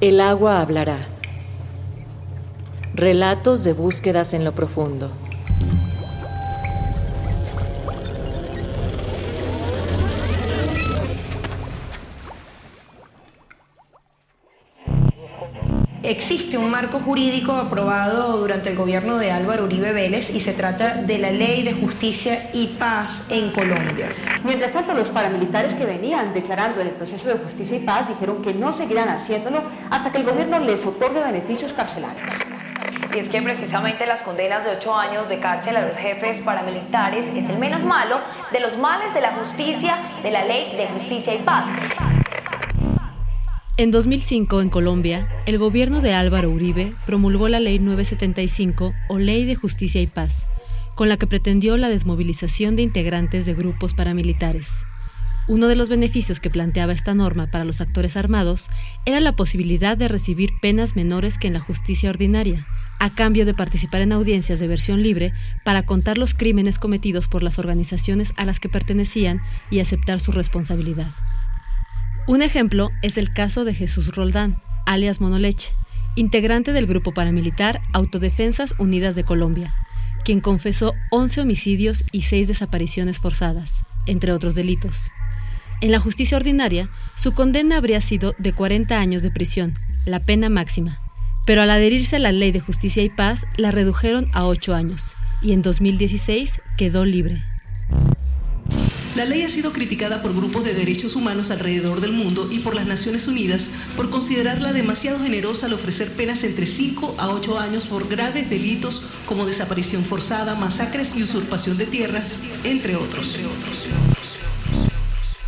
El agua hablará. Relatos de búsquedas en lo profundo. Existe un marco jurídico aprobado durante el gobierno de Álvaro Uribe Vélez y se trata de la Ley de Justicia y Paz en Colombia. Mientras tanto, los paramilitares que venían declarando en el proceso de justicia y paz dijeron que no seguirán haciéndolo hasta que el gobierno les otorgue beneficios carcelarios. Y es que precisamente las condenas de ocho años de cárcel a los jefes paramilitares es el menos malo de los males de la justicia, de la ley de justicia y paz. En 2005, en Colombia, el gobierno de Álvaro Uribe promulgó la Ley 975 o Ley de Justicia y Paz, con la que pretendió la desmovilización de integrantes de grupos paramilitares. Uno de los beneficios que planteaba esta norma para los actores armados era la posibilidad de recibir penas menores que en la justicia ordinaria, a cambio de participar en audiencias de versión libre para contar los crímenes cometidos por las organizaciones a las que pertenecían y aceptar su responsabilidad. Un ejemplo es el caso de Jesús Roldán, alias Monoleche, integrante del grupo paramilitar Autodefensas Unidas de Colombia, quien confesó 11 homicidios y 6 desapariciones forzadas, entre otros delitos. En la justicia ordinaria, su condena habría sido de 40 años de prisión, la pena máxima, pero al adherirse a la Ley de Justicia y Paz la redujeron a 8 años, y en 2016 quedó libre. La ley ha sido criticada por grupos de derechos humanos alrededor del mundo y por las Naciones Unidas por considerarla demasiado generosa al ofrecer penas entre 5 a 8 años por graves delitos como desaparición forzada, masacres y usurpación de tierras, entre otros.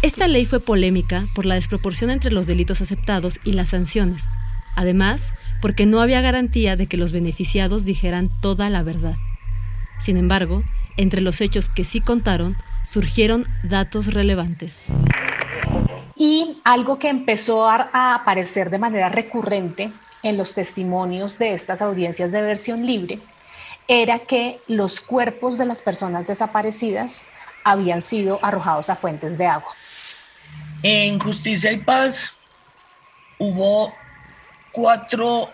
Esta ley fue polémica por la desproporción entre los delitos aceptados y las sanciones. Además, porque no había garantía de que los beneficiados dijeran toda la verdad. Sin embargo, entre los hechos que sí contaron surgieron datos relevantes. Y algo que empezó a aparecer de manera recurrente en los testimonios de estas audiencias de versión libre era que los cuerpos de las personas desaparecidas habían sido arrojados a fuentes de agua. En Justicia y Paz hubo cuatro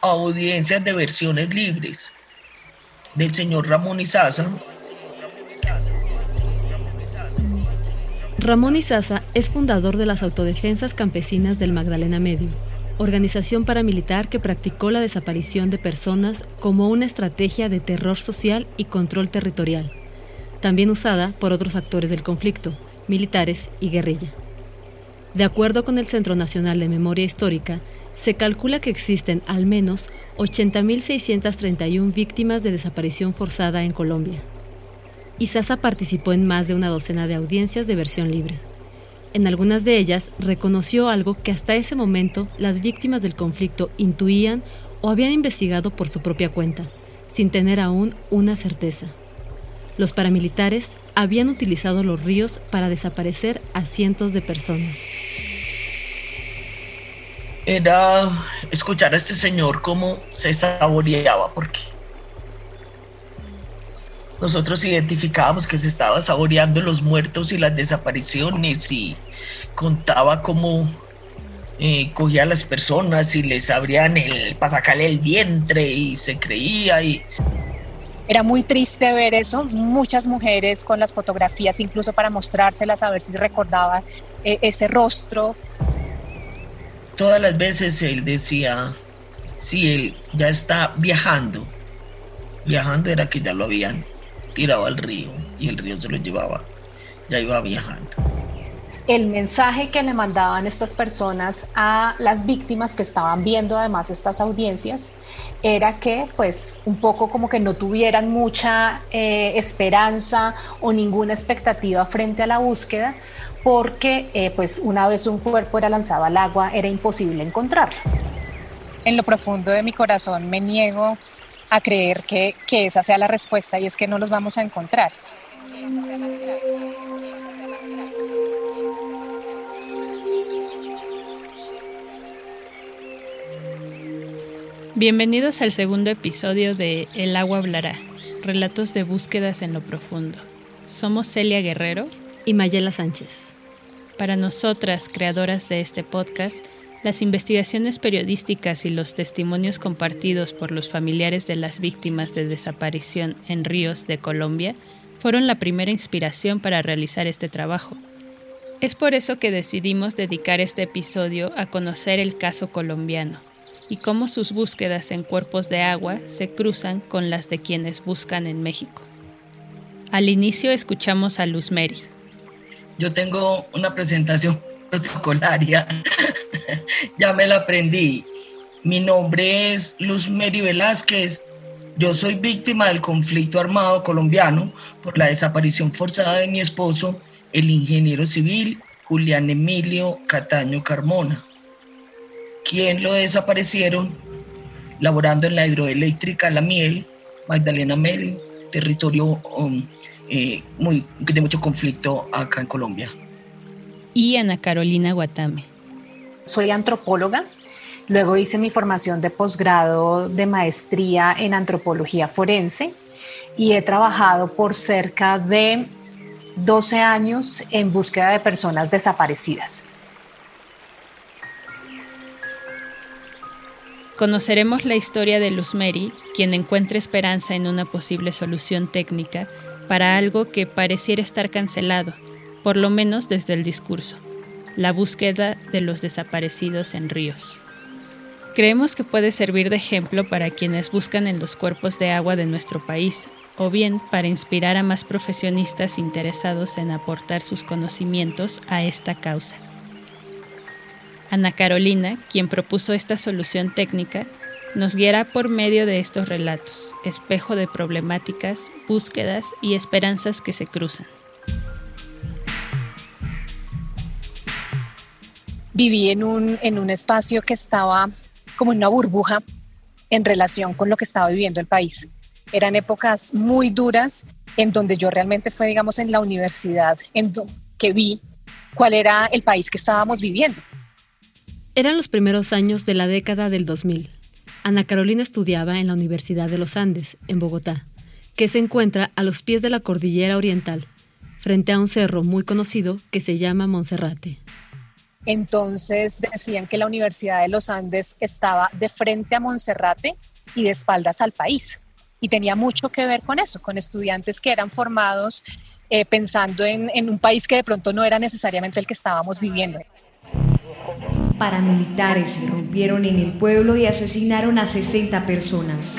audiencias de versiones libres del señor Ramón Izaza, Ramón Izaza es fundador de las Autodefensas Campesinas del Magdalena Medio, organización paramilitar que practicó la desaparición de personas como una estrategia de terror social y control territorial, también usada por otros actores del conflicto, militares y guerrilla. De acuerdo con el Centro Nacional de Memoria Histórica, se calcula que existen al menos 80.631 víctimas de desaparición forzada en Colombia. Isaza participó en más de una docena de audiencias de versión libre. En algunas de ellas reconoció algo que hasta ese momento las víctimas del conflicto intuían o habían investigado por su propia cuenta, sin tener aún una certeza. Los paramilitares habían utilizado los ríos para desaparecer a cientos de personas. Era escuchar a este señor cómo se saboreaba, porque nosotros identificábamos que se estaba saboreando los muertos y las desapariciones y contaba cómo eh, cogía a las personas y les abrían el, para sacarle el vientre y se creía y... Era muy triste ver eso, muchas mujeres con las fotografías incluso para mostrárselas a ver si recordaba eh, ese rostro. Todas las veces él decía, si él ya está viajando, viajando era que ya lo habían tiraba al río y el río se lo llevaba, ya iba viajando. El mensaje que le mandaban estas personas a las víctimas que estaban viendo además estas audiencias era que pues un poco como que no tuvieran mucha eh, esperanza o ninguna expectativa frente a la búsqueda porque eh, pues una vez un cuerpo era lanzado al agua era imposible encontrarlo. En lo profundo de mi corazón me niego a creer que, que esa sea la respuesta y es que no los vamos a encontrar. Bienvenidos al segundo episodio de El agua hablará, relatos de búsquedas en lo profundo. Somos Celia Guerrero y Mayela Sánchez. Para nosotras, creadoras de este podcast, Las investigaciones periodísticas y los testimonios compartidos por los familiares de las víctimas de desaparición en ríos de Colombia fueron la primera inspiración para realizar este trabajo. Es por eso que decidimos dedicar este episodio a conocer el caso colombiano y cómo sus búsquedas en cuerpos de agua se cruzan con las de quienes buscan en México. Al inicio escuchamos a Luz Mary. Yo tengo una presentación protocolaria, ya me la aprendí. Mi nombre es Luz Mary Velázquez. Yo soy víctima del conflicto armado colombiano por la desaparición forzada de mi esposo, el ingeniero civil Julián Emilio Cataño Carmona, quien lo desaparecieron laborando en la hidroeléctrica La Miel, Magdalena Meli, territorio um, eh, muy, de mucho conflicto acá en Colombia. Y Ana Carolina Guatame. Soy antropóloga, luego hice mi formación de posgrado de maestría en antropología forense y he trabajado por cerca de 12 años en búsqueda de personas desaparecidas. Conoceremos la historia de Luz Mary, quien encuentra esperanza en una posible solución técnica para algo que pareciera estar cancelado, por lo menos desde el discurso, la búsqueda de los desaparecidos en ríos. Creemos que puede servir de ejemplo para quienes buscan en los cuerpos de agua de nuestro país, o bien para inspirar a más profesionistas interesados en aportar sus conocimientos a esta causa. Ana Carolina, quien propuso esta solución técnica, nos guiará por medio de estos relatos, espejo de problemáticas, búsquedas y esperanzas que se cruzan. Viví en un, en un espacio que estaba como en una burbuja en relación con lo que estaba viviendo el país. Eran épocas muy duras en donde yo realmente fue, digamos, en la universidad en que vi cuál era el país que estábamos viviendo. Eran los primeros años de la década del 2000. Ana Carolina estudiaba en la Universidad de los Andes, en Bogotá, que se encuentra a los pies de la cordillera oriental, frente a un cerro muy conocido que se llama Monserrate. Entonces decían que la Universidad de los Andes estaba de frente a Monserrate y de espaldas al país. Y tenía mucho que ver con eso, con estudiantes que eran formados eh, pensando en, en un país que de pronto no era necesariamente el que estábamos viviendo paramilitares irrumpieron en el pueblo y asesinaron a 60 personas.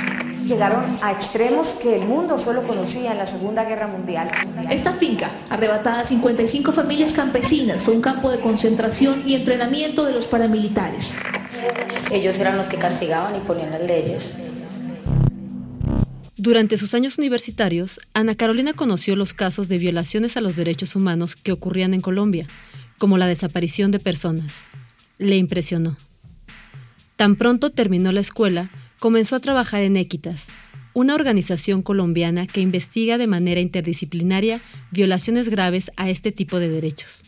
Llegaron a extremos que el mundo solo conocía en la Segunda Guerra Mundial. Esta finca, arrebatada a 55 familias campesinas, fue un campo de concentración y entrenamiento de los paramilitares. Ellos eran los que castigaban y ponían las leyes. Durante sus años universitarios, Ana Carolina conoció los casos de violaciones a los derechos humanos que ocurrían en Colombia, como la desaparición de personas le impresionó. Tan pronto terminó la escuela, comenzó a trabajar en Equitas, una organización colombiana que investiga de manera interdisciplinaria violaciones graves a este tipo de derechos.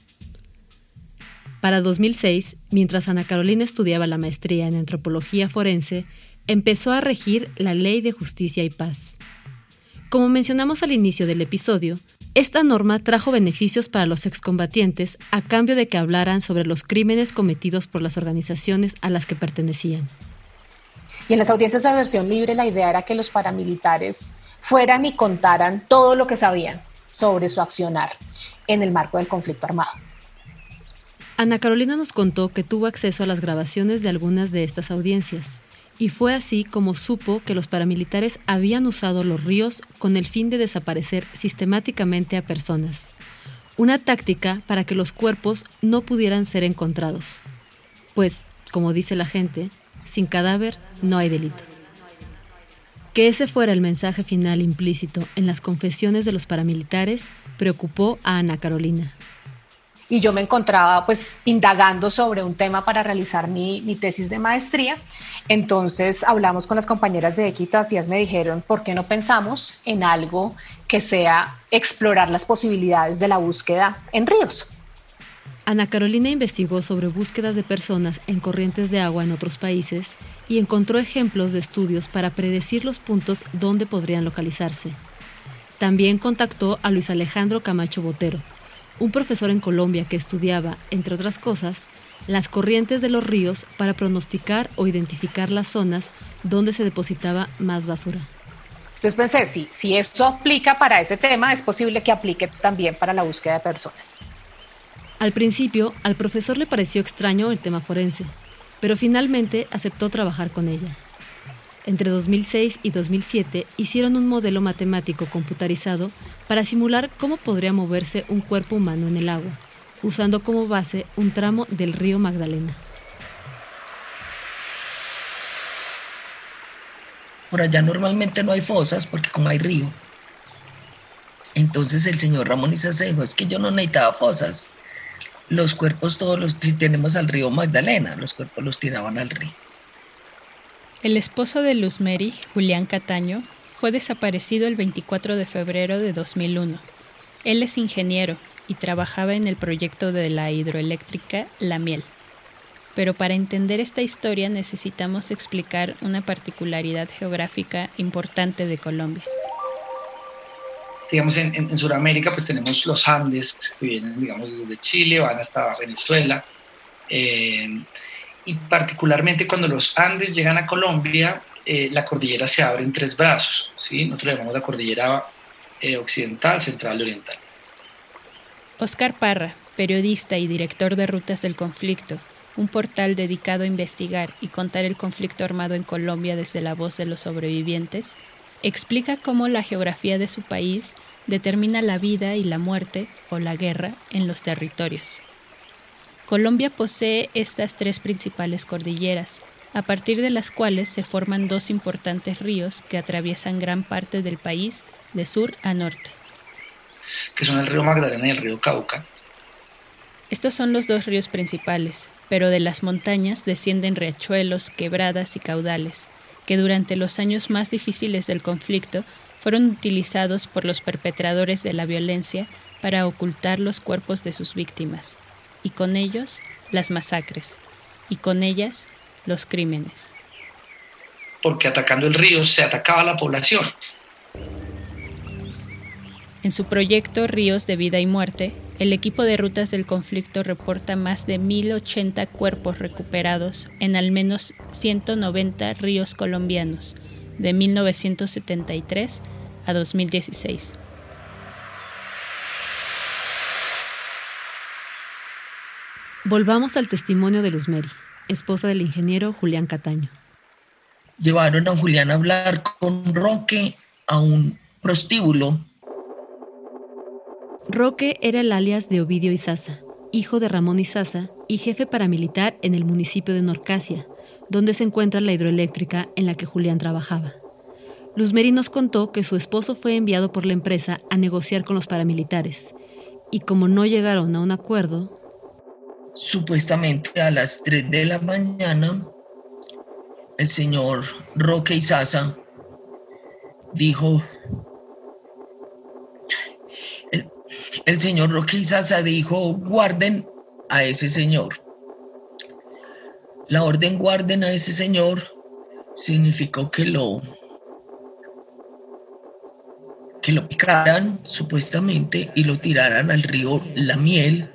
Para 2006, mientras Ana Carolina estudiaba la maestría en antropología forense, empezó a regir la Ley de Justicia y Paz. Como mencionamos al inicio del episodio, esta norma trajo beneficios para los excombatientes a cambio de que hablaran sobre los crímenes cometidos por las organizaciones a las que pertenecían. Y en las audiencias de versión libre la idea era que los paramilitares fueran y contaran todo lo que sabían sobre su accionar en el marco del conflicto armado. Ana Carolina nos contó que tuvo acceso a las grabaciones de algunas de estas audiencias y fue así como supo que los paramilitares habían usado los ríos con el fin de desaparecer sistemáticamente a personas, una táctica para que los cuerpos no pudieran ser encontrados. Pues, como dice la gente, sin cadáver no hay delito. Que ese fuera el mensaje final implícito en las confesiones de los paramilitares preocupó a Ana Carolina. Y yo me encontraba pues indagando sobre un tema para realizar mi, mi tesis de maestría entonces hablamos con las compañeras de Equitas y ellas me dijeron, ¿por qué no pensamos en algo que sea explorar las posibilidades de la búsqueda en ríos? Ana Carolina investigó sobre búsquedas de personas en corrientes de agua en otros países y encontró ejemplos de estudios para predecir los puntos donde podrían localizarse. También contactó a Luis Alejandro Camacho Botero, un profesor en Colombia que estudiaba, entre otras cosas, las corrientes de los ríos para pronosticar o identificar las zonas donde se depositaba más basura. Entonces pensé, si, si eso aplica para ese tema, es posible que aplique también para la búsqueda de personas. Al principio, al profesor le pareció extraño el tema forense, pero finalmente aceptó trabajar con ella. Entre 2006 y 2007 hicieron un modelo matemático computarizado para simular cómo podría moverse un cuerpo humano en el agua, usando como base un tramo del río Magdalena. Por allá normalmente no hay fosas porque como hay río. Entonces el señor Ramón Isaza dijo, es que yo no necesitaba fosas. Los cuerpos todos los tenemos al río Magdalena, los cuerpos los tiraban al río. El esposo de Luz Mary, Julián Cataño, fue desaparecido el 24 de febrero de 2001. Él es ingeniero y trabajaba en el proyecto de la hidroeléctrica La Miel. Pero para entender esta historia necesitamos explicar una particularidad geográfica importante de Colombia. Digamos, en, Sudamérica pues tenemos los Andes que vienen, digamos, desde Chile, van hasta Venezuela. Eh, y particularmente cuando los Andes llegan a Colombia, eh, la cordillera se abre en tres brazos, ¿sí? Nosotros llamamos la cordillera eh, occidental, central y oriental. Oscar Parra, periodista y director de Rutas del Conflicto, un portal dedicado a investigar y contar el conflicto armado en Colombia desde la voz de los sobrevivientes, explica cómo la geografía de su país determina la vida y la muerte o la guerra en los territorios. Colombia posee estas tres principales cordilleras, a partir de las cuales se forman dos importantes ríos que atraviesan gran parte del país de sur a norte. Que son el río Magdalena y el río Cauca. Estos son los dos ríos principales, pero de las montañas descienden riachuelos, quebradas y caudales, que durante los años más difíciles del conflicto fueron utilizados por los perpetradores de la violencia para ocultar los cuerpos de sus víctimas, y con ellos las masacres, y con ellas los crímenes. Porque atacando el río se atacaba a la población. En su proyecto Ríos de Vida y Muerte, el equipo de rutas del conflicto reporta más de 1.080 cuerpos recuperados en al menos 190 ríos colombianos, de 1973 a 2016. Volvamos al testimonio de Luz Mary esposa del ingeniero Julián Cataño. Llevaron a Julián a hablar con Roque a un prostíbulo. Roque era el alias de Ovidio Izaza, hijo de Ramón Izaza y jefe paramilitar en el municipio de Norcasia, donde se encuentra la hidroeléctrica en la que Julián trabajaba. Luzmeri nos contó que su esposo fue enviado por la empresa a negociar con los paramilitares, y como no llegaron a un acuerdo, supuestamente a las 3 de la mañana, el señor Roque Izaza dijo, el, señor Roque dijo, guarden a ese señor. La orden guarden a ese señor significó que lo que lo picaran supuestamente y lo tiraran al río La Miel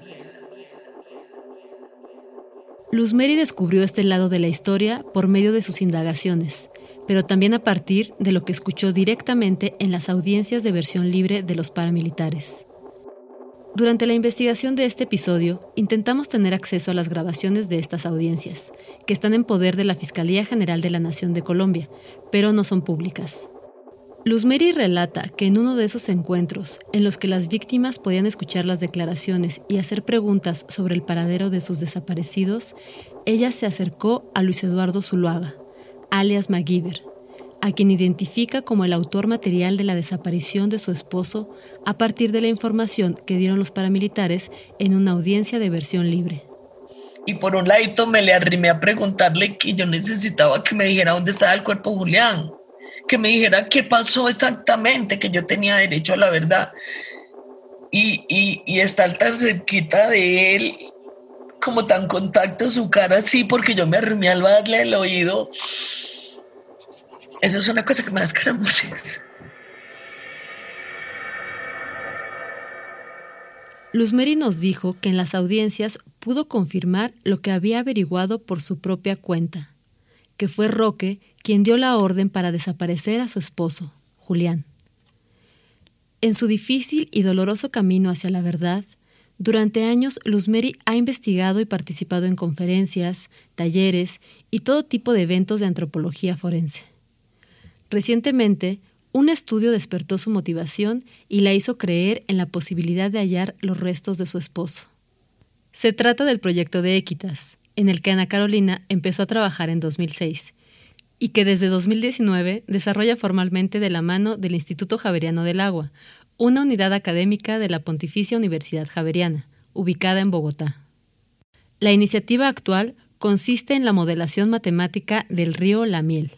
Luzmeri descubrió este lado de la historia por medio de sus indagaciones, pero también a partir de lo que escuchó directamente en las audiencias de versión libre de los paramilitares. Durante la investigación de este episodio, intentamos tener acceso a las grabaciones de estas audiencias, que están en poder de la Fiscalía General de la Nación de Colombia, pero no son públicas. Luzmeri relata que en uno de esos encuentros, en los que las víctimas podían escuchar las declaraciones y hacer preguntas sobre el paradero de sus desaparecidos, ella se acercó a Luis Eduardo Zuluaga, alias MacGyver, a quien identifica como el autor material de la desaparición de su esposo a partir de la información que dieron los paramilitares en una audiencia de versión libre. Y por un ladito me le arrimé a preguntarle que yo necesitaba que me dijera dónde estaba el cuerpo Julián que me dijera qué pasó exactamente, que yo tenía derecho a la verdad. Y, y, y estar tan cerquita de él, como tan contacto su cara así, porque yo me arrimé al darle el oído. Eso es una cosa que me da. Luzmeri nos dijo que en las audiencias pudo confirmar lo que había averiguado por su propia cuenta, que fue Roque quien dio la orden para desaparecer a su esposo, Julián. En su difícil y doloroso camino hacia la verdad, durante años Luzmeri ha investigado y participado en conferencias, talleres y todo tipo de eventos de antropología forense. Recientemente, un estudio despertó su motivación y la hizo creer en la posibilidad de hallar los restos de su esposo. Se trata del proyecto de Equitas, en el que Ana Carolina empezó a trabajar en 2006 y que desde 2019 desarrolla formalmente de la mano del Instituto Javeriano del Agua, una unidad académica de la Pontificia Universidad Javeriana, ubicada en Bogotá. La iniciativa actual consiste en la modelación matemática del río La Miel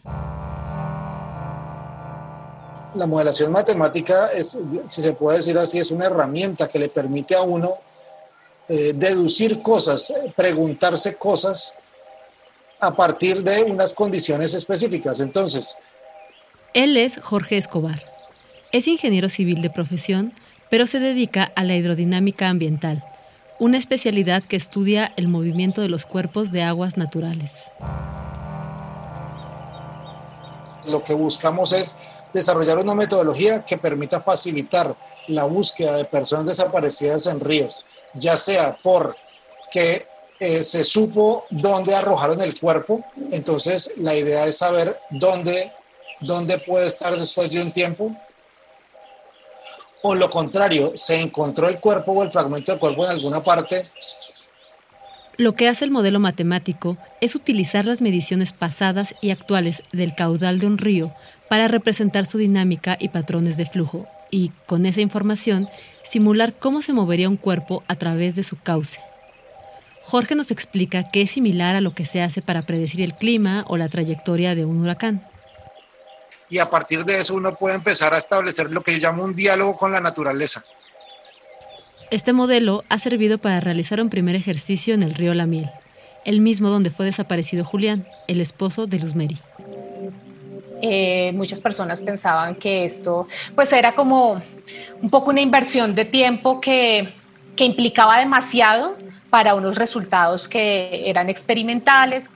la modelación matemática, es, si se puede decir así, es una herramienta que le permite a uno eh, deducir cosas, preguntarse cosas a partir de unas condiciones específicas. Entonces, él es Jorge Escobar. Es ingeniero civil de profesión, pero se dedica a la hidrodinámica ambiental, una especialidad que estudia el movimiento de los cuerpos de aguas naturales. Lo que buscamos es desarrollar una metodología que permita facilitar la búsqueda de personas desaparecidas en ríos, ya sea por que eh, se supo dónde arrojaron el cuerpo, entonces la idea es saber dónde, dónde puede estar después de un tiempo, o lo contrario, se encontró el cuerpo o el fragmento del cuerpo en alguna parte. Lo que hace el modelo matemático es utilizar las mediciones pasadas y actuales del caudal de un río para representar su dinámica y patrones de flujo y, con esa información, simular cómo se movería un cuerpo a través de su cauce. Jorge nos explica que es similar a lo que se hace para predecir el clima o la trayectoria de un huracán. Y a partir de eso uno puede empezar a establecer lo que yo llamo un diálogo con la naturaleza. Este modelo ha servido para realizar un primer ejercicio en el río La Miel, el mismo donde fue desaparecido Julián, el esposo de Luz Mary. Eh, muchas personas pensaban que esto pues era como un poco una inversión de tiempo que, que implicaba demasiado para unos resultados que eran experimentales.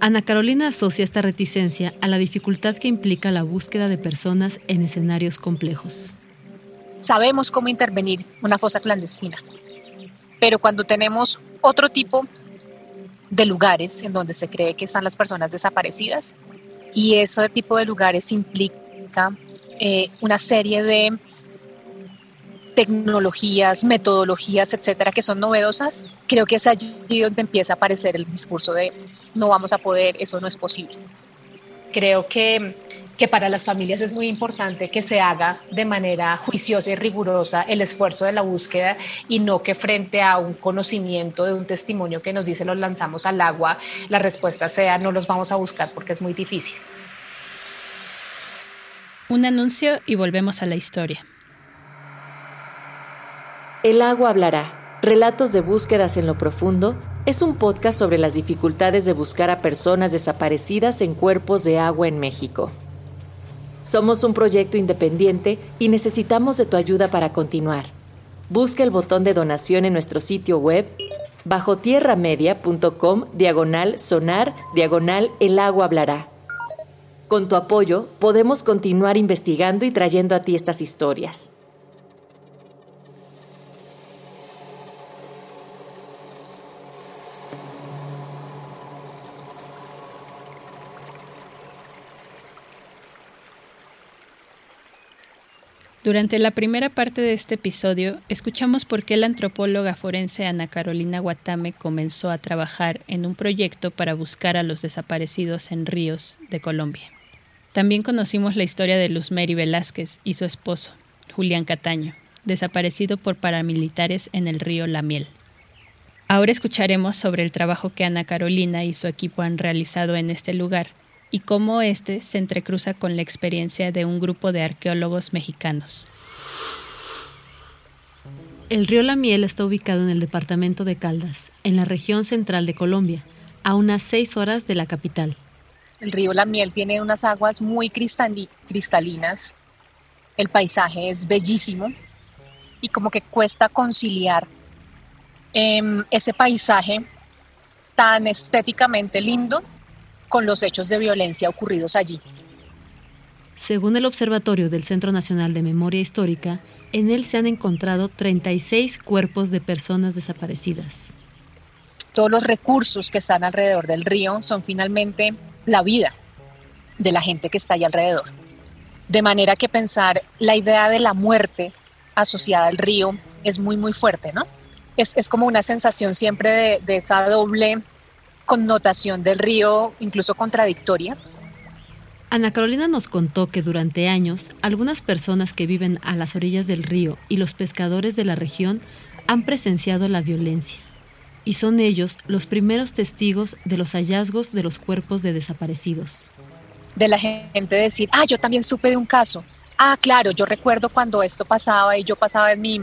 Ana Carolina asocia esta reticencia a la dificultad que implica la búsqueda de personas en escenarios complejos. Sabemos cómo intervenir una fosa clandestina, pero cuando tenemos otro tipo de lugares en donde se cree que están las personas desaparecidas, y ese tipo de lugares implica eh, una serie de tecnologías, metodologías, etcétera, que son novedosas, creo que es allí donde empieza a aparecer el discurso de no vamos a poder, eso no es posible. Creo que, que para las familias es muy importante que se haga de manera juiciosa y rigurosa el esfuerzo de la búsqueda y no que frente a un conocimiento de un testimonio que nos dice los lanzamos al agua, la respuesta sea no los vamos a buscar porque es muy difícil. Un anuncio y volvemos a la historia. El agua hablará. Relatos de búsquedas en lo profundo es un podcast sobre las dificultades de buscar a personas desaparecidas en cuerpos de agua en México. Somos un proyecto independiente y necesitamos de tu ayuda para continuar. Busca el botón de donación en nuestro sitio web bajo tierramedia.com diagonal sonar diagonal el agua hablará. Con tu apoyo podemos continuar investigando y trayendo a ti estas historias. Durante la primera parte de este episodio, escuchamos por qué la antropóloga forense Ana Carolina Guatame comenzó a trabajar en un proyecto para buscar a los desaparecidos en ríos de Colombia. También conocimos la historia de Luz Mary Velázquez y su esposo, Julián Cataño, desaparecido por paramilitares en el río La Miel. Ahora escucharemos sobre el trabajo que Ana Carolina y su equipo han realizado en este lugar y cómo este se entrecruza con la experiencia de un grupo de arqueólogos mexicanos. El río La Miel está ubicado en el departamento de Caldas, en la región central de Colombia, a unas seis horas de la capital. El río La Miel tiene unas aguas muy cristalinas, el paisaje es bellísimo y como que cuesta conciliar em, ese paisaje tan estéticamente lindo con los hechos de violencia ocurridos allí. Según el Observatorio del Centro Nacional de Memoria Histórica, en él se han encontrado 36 cuerpos de personas desaparecidas. Todos los recursos que están alrededor del río son finalmente la vida de la gente que está ahí alrededor. De manera que pensar la idea de la muerte asociada al río es muy, muy fuerte, ¿no? Es, como una sensación siempre de, de esa doble connotación del río, incluso contradictoria. Ana Carolina nos contó que durante años algunas personas que viven a las orillas del río y los pescadores de la región han presenciado la violencia y son ellos los primeros testigos de los hallazgos de los cuerpos de desaparecidos. De la gente decir, ah, yo también supe de un caso. Ah, claro, yo recuerdo cuando esto pasaba y yo pasaba en mi,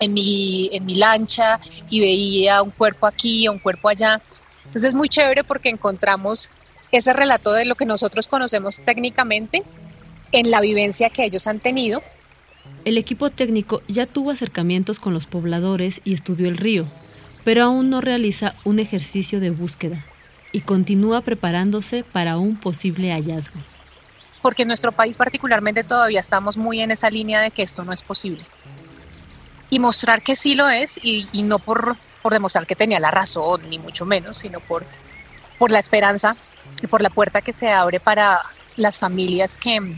en mi, en mi lancha y veía un cuerpo aquí, un cuerpo allá. Entonces es muy chévere porque encontramos ese relato de lo que nosotros conocemos técnicamente en la vivencia que ellos han tenido. El equipo técnico ya tuvo acercamientos con los pobladores y estudió el río, pero aún no realiza un ejercicio de búsqueda y continúa preparándose para un posible hallazgo. Porque en nuestro país particularmente todavía estamos muy en esa línea de que esto no es posible. Y mostrar que sí lo es y, no por, por, demostrar que tenía la razón, ni mucho menos, sino por, por la esperanza y por la puerta que se abre para las familias que,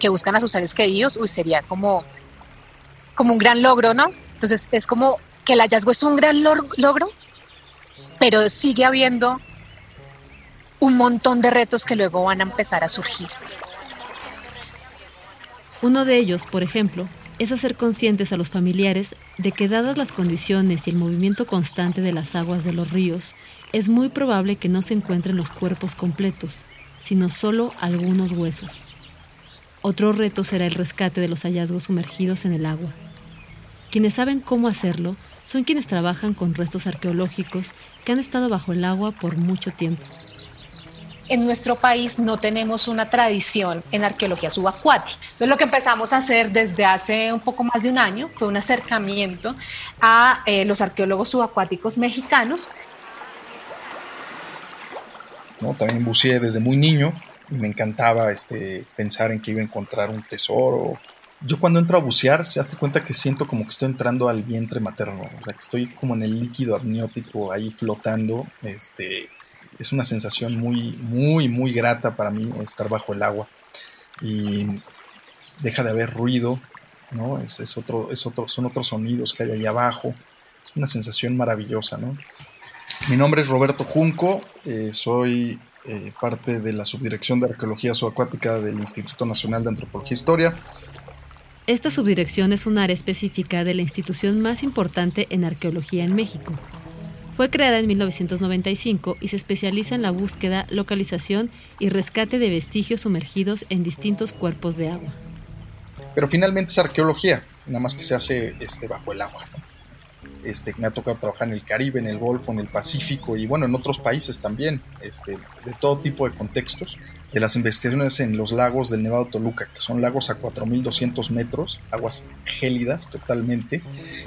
que buscan a sus seres queridos, uy, sería como, como un gran logro, ¿no? Entonces es como que el hallazgo es un gran logro, pero sigue habiendo un montón de retos que luego van a empezar a surgir. Uno de ellos, por ejemplo, es hacer conscientes a los familiares de que dadas las condiciones y el movimiento constante de las aguas de los ríos, es muy probable que no se encuentren los cuerpos completos, sino solo algunos huesos. Otro reto será el rescate de los hallazgos sumergidos en el agua. Quienes saben cómo hacerlo son quienes trabajan con restos arqueológicos que han estado bajo el agua por mucho tiempo. En nuestro país no tenemos una tradición en arqueología subacuática. Entonces lo que empezamos a hacer desde hace un poco más de un año fue un acercamiento a eh, los arqueólogos subacuáticos mexicanos. ¿No? También buceé desde muy niño y me encantaba este, pensar en que iba a encontrar un tesoro yo cuando entro a bucear, se hace cuenta que siento como que estoy entrando al vientre materno, o sea, que estoy como en el líquido amniótico ahí flotando. Este, es una sensación muy, muy, muy grata para mí estar bajo el agua. Y deja de haber ruido, ¿no? Es, otro, es otro, son otros sonidos que hay ahí abajo. Es una sensación maravillosa, ¿no? Mi nombre es Roberto Junco, eh, soy eh, parte de la Subdirección de Arqueología Subacuática del Instituto Nacional de Antropología e Historia esta subdirección es un área específica de la institución más importante en arqueología en México. Fue creada en 1995 y se especializa en la búsqueda, localización y rescate de vestigios sumergidos en distintos cuerpos de agua. Pero finalmente es arqueología, nada más que se hace este, bajo el agua. Este, me ha tocado trabajar en el Caribe, en el Golfo, en el Pacífico y bueno, en otros países también, este, de todo tipo de contextos de las investigaciones en los lagos del Nevado Toluca, que son lagos a 4.200 metros, aguas gélidas totalmente,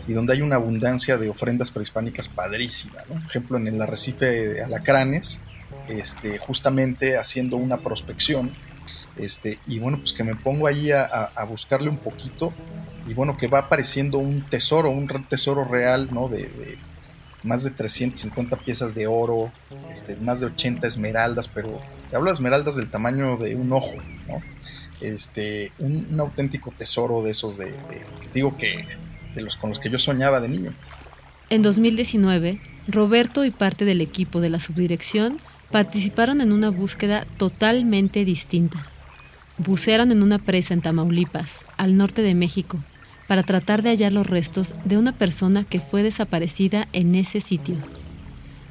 y donde hay una abundancia de ofrendas prehispánicas padrísima. Por ejemplo, en el arrecife de Alacranes, este, justamente haciendo una prospección, este, y bueno, pues que me pongo ahí a, buscarle un poquito, y bueno, que va apareciendo un tesoro, un tesoro real, ¿no? de más de 350 piezas de oro, este, más de 80 esmeraldas, pero te hablo de esmeraldas del tamaño de un ojo. Este, un, auténtico tesoro de esos de, digo que de los con los que yo soñaba de niño. En 2019, Roberto y parte del equipo de la subdirección participaron en una búsqueda totalmente distinta. Bucearon en una presa en Tamaulipas, al norte de México, para tratar de hallar los restos de una persona que fue desaparecida en ese sitio.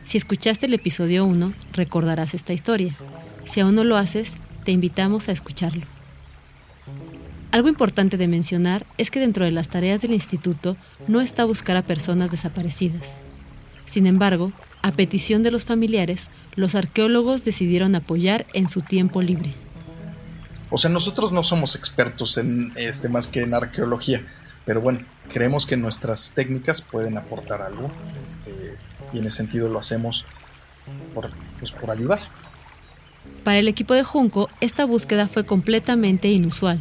Si escuchaste el episodio 1, recordarás esta historia. Si aún no lo haces, te invitamos a escucharlo. Algo importante de mencionar es que dentro de las tareas del instituto no está buscar a personas desaparecidas. Sin embargo, a petición de los familiares, los arqueólogos decidieron apoyar en su tiempo libre. O sea, nosotros no somos expertos en este más que en arqueología Pero bueno, creemos que nuestras técnicas pueden aportar algo este, y en ese sentido lo hacemos por, pues, por ayudar. Para el equipo de Junco, esta búsqueda fue completamente inusual,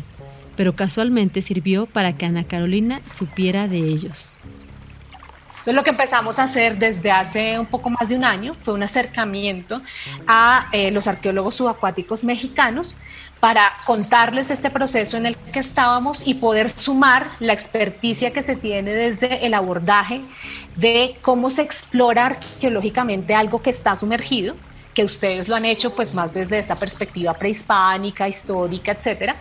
pero casualmente sirvió para que Ana Carolina supiera de ellos. Entonces lo que empezamos a hacer desde hace un poco más de un año fue un acercamiento a eh, los arqueólogos subacuáticos mexicanos para contarles este proceso en el que estábamos y poder sumar la experticia que se tiene desde el abordaje de cómo se explora arqueológicamente algo que está sumergido que ustedes lo han hecho pues más desde esta perspectiva prehispánica, histórica, etcétera,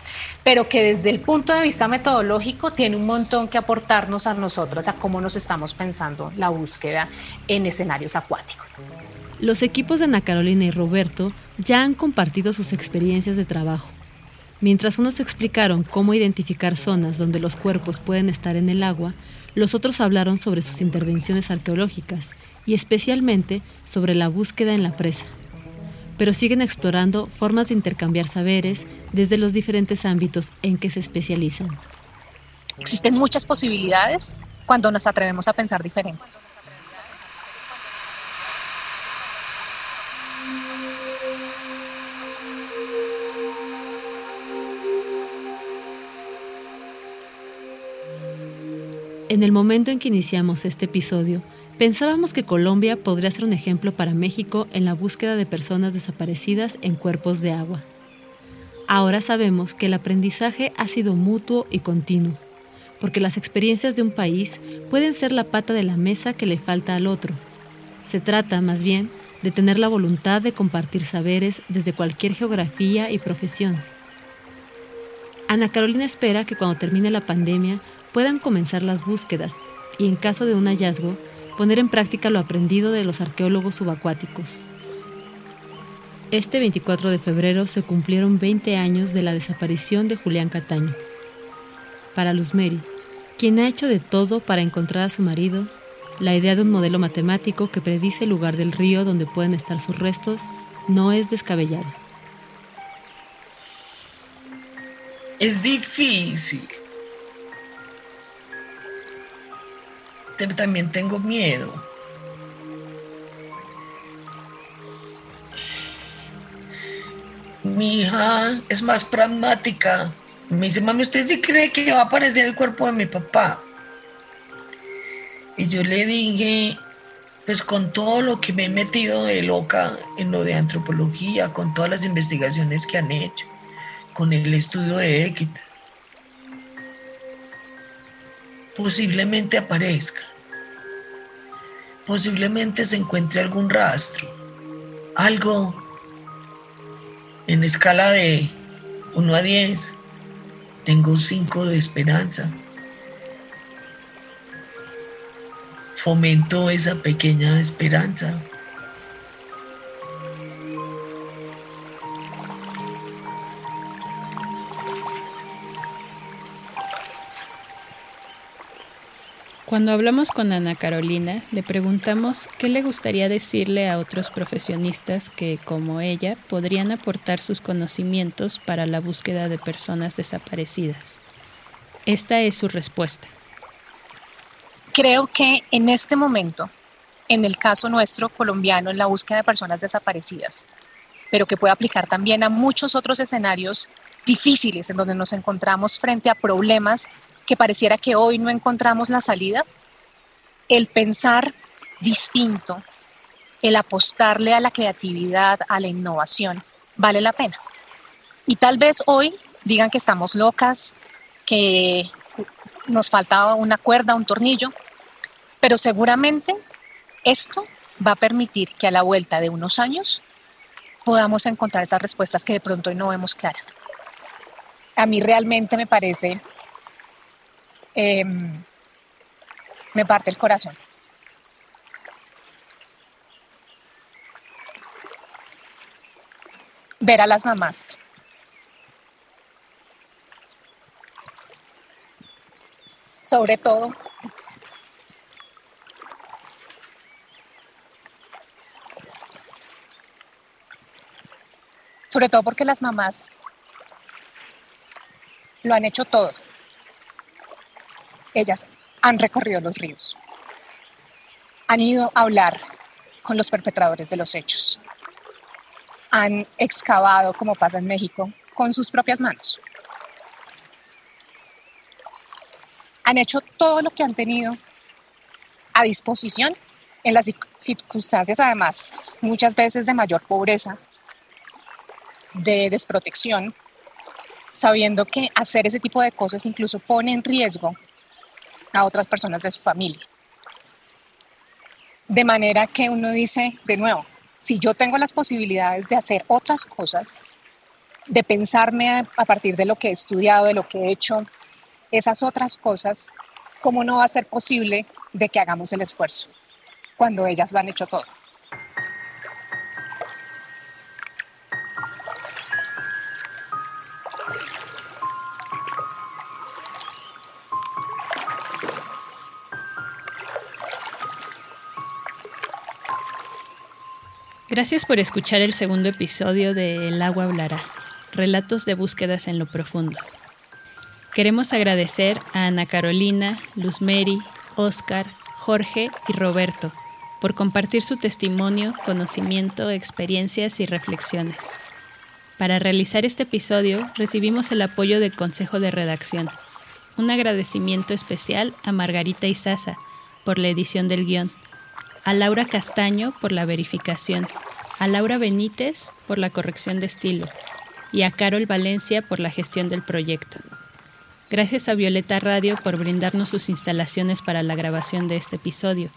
pero que desde el punto de vista metodológico tiene un montón que aportarnos a nosotros a cómo nos estamos pensando la búsqueda en escenarios acuáticos. Los equipos de Ana Carolina y Roberto ya han compartido sus experiencias de trabajo. Mientras unos explicaron cómo identificar zonas donde los cuerpos pueden estar en el agua, los otros hablaron sobre sus intervenciones arqueológicas y especialmente sobre la búsqueda en la presa pero siguen explorando formas de intercambiar saberes desde los diferentes ámbitos en que se especializan. Existen muchas posibilidades cuando nos atrevemos a pensar diferente. En el momento en que iniciamos este episodio, Pensábamos que Colombia podría ser un ejemplo para México en la búsqueda de personas desaparecidas en cuerpos de agua. Ahora sabemos que el aprendizaje ha sido mutuo y continuo, porque las experiencias de un país pueden ser la pata de la mesa que le falta al otro. Se trata, más bien, de tener la voluntad de compartir saberes desde cualquier geografía y profesión. Ana Carolina espera que cuando termine la pandemia puedan comenzar las búsquedas y en caso de un hallazgo, poner en práctica lo aprendido de los arqueólogos subacuáticos. Este 24 de febrero se cumplieron 20 años de la desaparición de Julián Cataño. Para Luz Mary, quien ha hecho de todo para encontrar a su marido, la idea de un modelo matemático que predice el lugar del río donde pueden estar sus restos no es descabellada. Es difícil. También tengo miedo. Mi hija es más pragmática. Me dice, mami, ¿usted sí cree que va a aparecer el cuerpo de mi papá? Y yo le dije, pues con todo lo que me he metido de loca en lo de antropología, con todas las investigaciones que han hecho, con el estudio de Équita, posiblemente aparezca. Posiblemente se encuentre algún rastro, algo en escala de 1 a 10. Tengo 5 de esperanza. Fomento esa pequeña esperanza. Cuando hablamos con Ana Carolina, le preguntamos qué le gustaría decirle a otros profesionistas que, como ella, podrían aportar sus conocimientos para la búsqueda de personas desaparecidas. Esta es su respuesta. Creo que en este momento, en el caso nuestro colombiano, en la búsqueda de personas desaparecidas, pero que puede aplicar también a muchos otros escenarios difíciles en donde nos encontramos frente a problemas que pareciera que hoy no encontramos la salida, el pensar distinto, el apostarle a la creatividad, a la innovación, vale la pena. Y tal vez hoy digan que estamos locas, que nos faltaba una cuerda, un tornillo, pero seguramente esto va a permitir que a la vuelta de unos años podamos encontrar esas respuestas que de pronto hoy no vemos claras. A mí realmente me parece Em, me parte el corazón. Ver a las mamás. Sobre todo sobre todo porque las mamás lo han hecho todo ellas han recorrido los ríos, han ido a hablar con los perpetradores de los hechos, han excavado, como pasa en México, con sus propias manos. Han hecho todo lo que han tenido a disposición en las circunstancias, además, muchas veces de mayor pobreza, de desprotección, sabiendo que hacer ese tipo de cosas incluso pone en riesgo a otras personas de su familia. De manera que uno dice, de nuevo, si yo tengo las posibilidades de hacer otras cosas, de pensarme a, partir de lo que he estudiado, de lo que he hecho, esas otras cosas, ¿cómo no va a ser posible de que hagamos el esfuerzo cuando ellas lo han hecho todo? Gracias por escuchar el segundo episodio de El agua hablará, relatos de búsquedas en lo profundo. Queremos agradecer a Ana Carolina, Luz Mary, Oscar, Jorge y Roberto por compartir su testimonio, conocimiento, experiencias y reflexiones. Para realizar este episodio recibimos el apoyo del Consejo de Redacción. Un agradecimiento especial a Margarita Izaza por la edición del guion a Laura Castaño por la verificación, a Laura Benítez por la corrección de estilo y a Carol Valencia por la gestión del proyecto. Gracias a Violeta Radio por brindarnos sus instalaciones para la grabación de este episodio.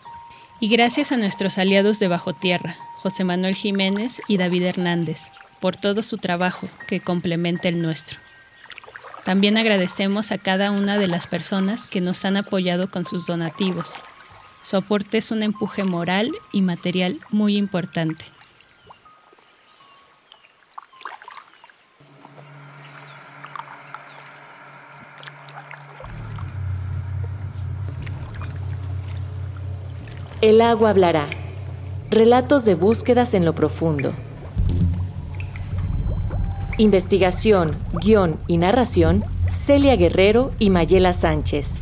Y gracias a nuestros aliados de Bajo Tierra, José Manuel Jiménez y David Hernández, por todo su trabajo que complementa el nuestro. También agradecemos a cada una de las personas que nos han apoyado con sus donativos su aporte es un empuje moral y material muy importante. El agua hablará. Relatos de búsquedas en lo profundo. Investigación, guion y narración, Celia Guerrero y Mayela Sánchez.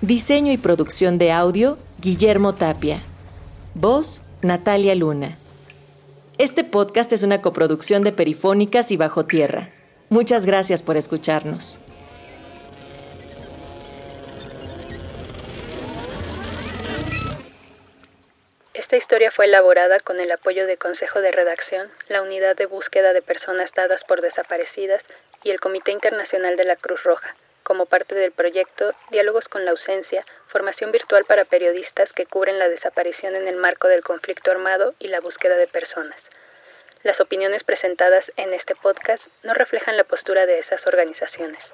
Diseño y producción de audio, Guillermo Tapia. Voz, Natalia Luna. Este podcast es una coproducción de Perifónicas y Bajo Tierra. Muchas gracias por escucharnos. Esta historia fue elaborada con el apoyo de Consejo de Redacción, la Unidad de Búsqueda de Personas Dadas por Desaparecidas y el Comité Internacional de la Cruz Roja como parte del proyecto Diálogos con la ausencia, formación virtual para periodistas que cubren la desaparición en el marco del conflicto armado y la búsqueda de personas. Las opiniones presentadas en este podcast no reflejan la postura de esas organizaciones.